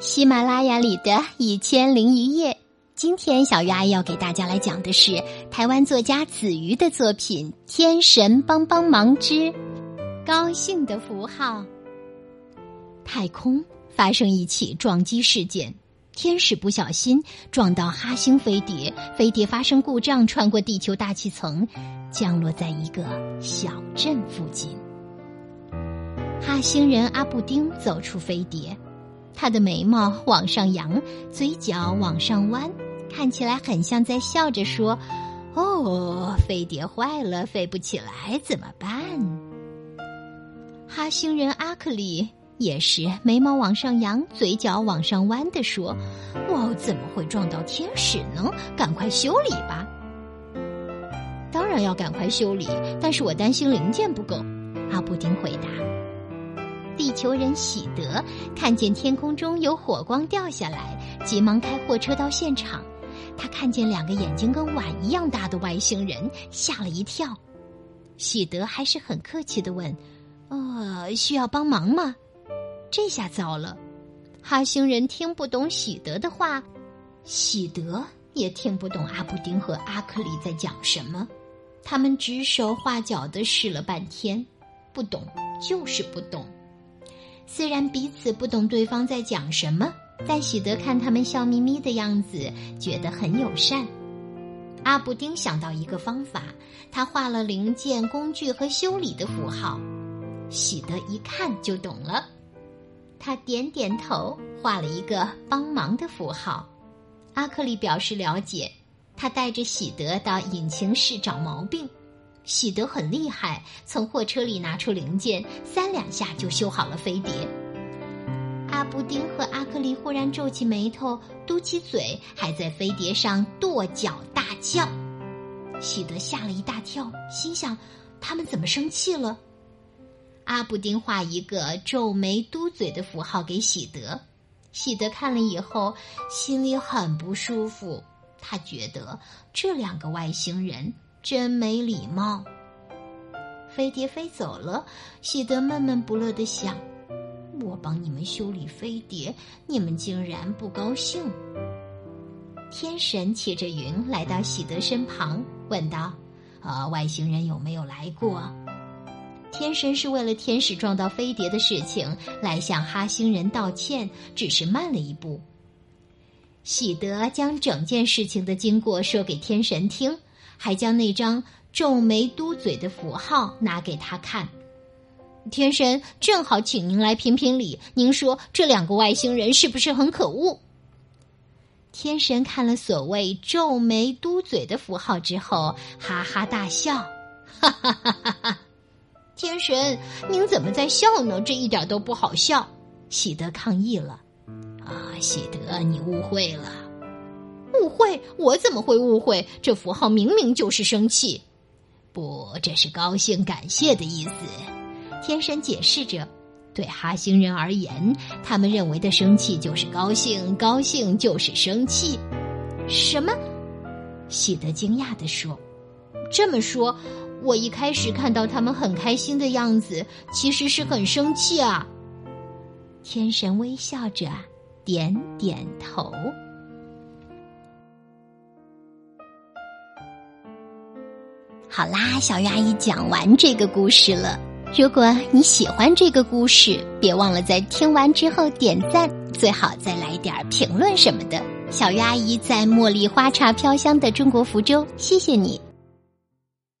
喜马拉雅里的一千零一夜，今天小鱼阿姨要给大家来讲的是台湾作家子瑜的作品《天神帮帮忙之高兴的符号》。太空发生一起撞击事件，天使不小心撞到哈星飞碟，飞碟发生故障，穿过地球大气层，降落在一个小镇附近。哈星人阿布丁走出飞碟。他的眉毛往上扬，嘴角往上弯，看起来很像在笑着说：“哦，飞碟坏了，飞不起来，怎么办？”哈星人阿克里也是眉毛往上扬，嘴角往上弯的说：“哦，怎么会撞到天使呢？赶快修理吧！”当然要赶快修理，但是我担心零件不够。阿布丁回答。地球人喜德看见天空中有火光掉下来，急忙开货车到现场。他看见两个眼睛跟碗一样大的外星人，吓了一跳。喜德还是很客气的问：“呃，需要帮忙吗？”这下糟了，哈星人听不懂喜德的话，喜德也听不懂阿布丁和阿克里在讲什么。他们指手画脚的试了半天，不懂就是不懂。虽然彼此不懂对方在讲什么，但喜德看他们笑眯眯的样子，觉得很友善。阿布丁想到一个方法，他画了零件、工具和修理的符号。喜德一看就懂了，他点点头，画了一个帮忙的符号。阿克里表示了解，他带着喜德到引擎室找毛病。喜德很厉害，从货车里拿出零件，三两下就修好了飞碟。阿布丁和阿克里忽然皱起眉头，嘟起嘴，还在飞碟上跺脚大叫。喜德吓了一大跳，心想：他们怎么生气了？阿布丁画一个皱眉嘟嘴的符号给喜德，喜德看了以后心里很不舒服，他觉得这两个外星人。真没礼貌！飞碟飞走了，喜德闷闷不乐的想：“我帮你们修理飞碟，你们竟然不高兴。”天神骑着云来到喜德身旁，问道：“啊，外星人有没有来过？”天神是为了天使撞到飞碟的事情来向哈星人道歉，只是慢了一步。喜德将整件事情的经过说给天神听。还将那张皱眉嘟嘴的符号拿给他看。天神正好请您来评评理，您说这两个外星人是不是很可恶？天神看了所谓皱眉嘟嘴的符号之后，哈哈大笑，哈哈哈哈哈！天神，您怎么在笑呢？这一点都不好笑。喜德抗议了，啊，喜德，你误会了。会？我怎么会误会？这符号明明就是生气。不，这是高兴、感谢的意思。天神解释着，对哈星人而言，他们认为的生气就是高兴，高兴就是生气。什么？喜德惊讶地说：“这么说，我一开始看到他们很开心的样子，其实是很生气啊。”天神微笑着，点点头。好啦，小鱼阿姨讲完这个故事了。如果你喜欢这个故事，别忘了在听完之后点赞，最好再来点评论什么的。小鱼阿姨在茉莉花茶飘香的中国福州，谢谢你。